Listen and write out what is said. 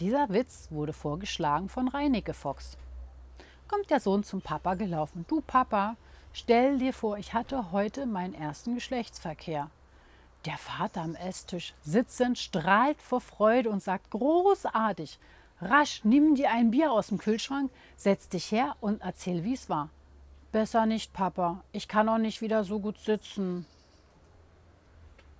Dieser Witz wurde vorgeschlagen von Reinicke Fox. Kommt der Sohn zum Papa gelaufen. Du Papa, stell dir vor, ich hatte heute meinen ersten Geschlechtsverkehr. Der Vater am Esstisch sitzend strahlt vor Freude und sagt großartig. Rasch, nimm dir ein Bier aus dem Kühlschrank, setz dich her und erzähl, wie es war. Besser nicht, Papa. Ich kann auch nicht wieder so gut sitzen.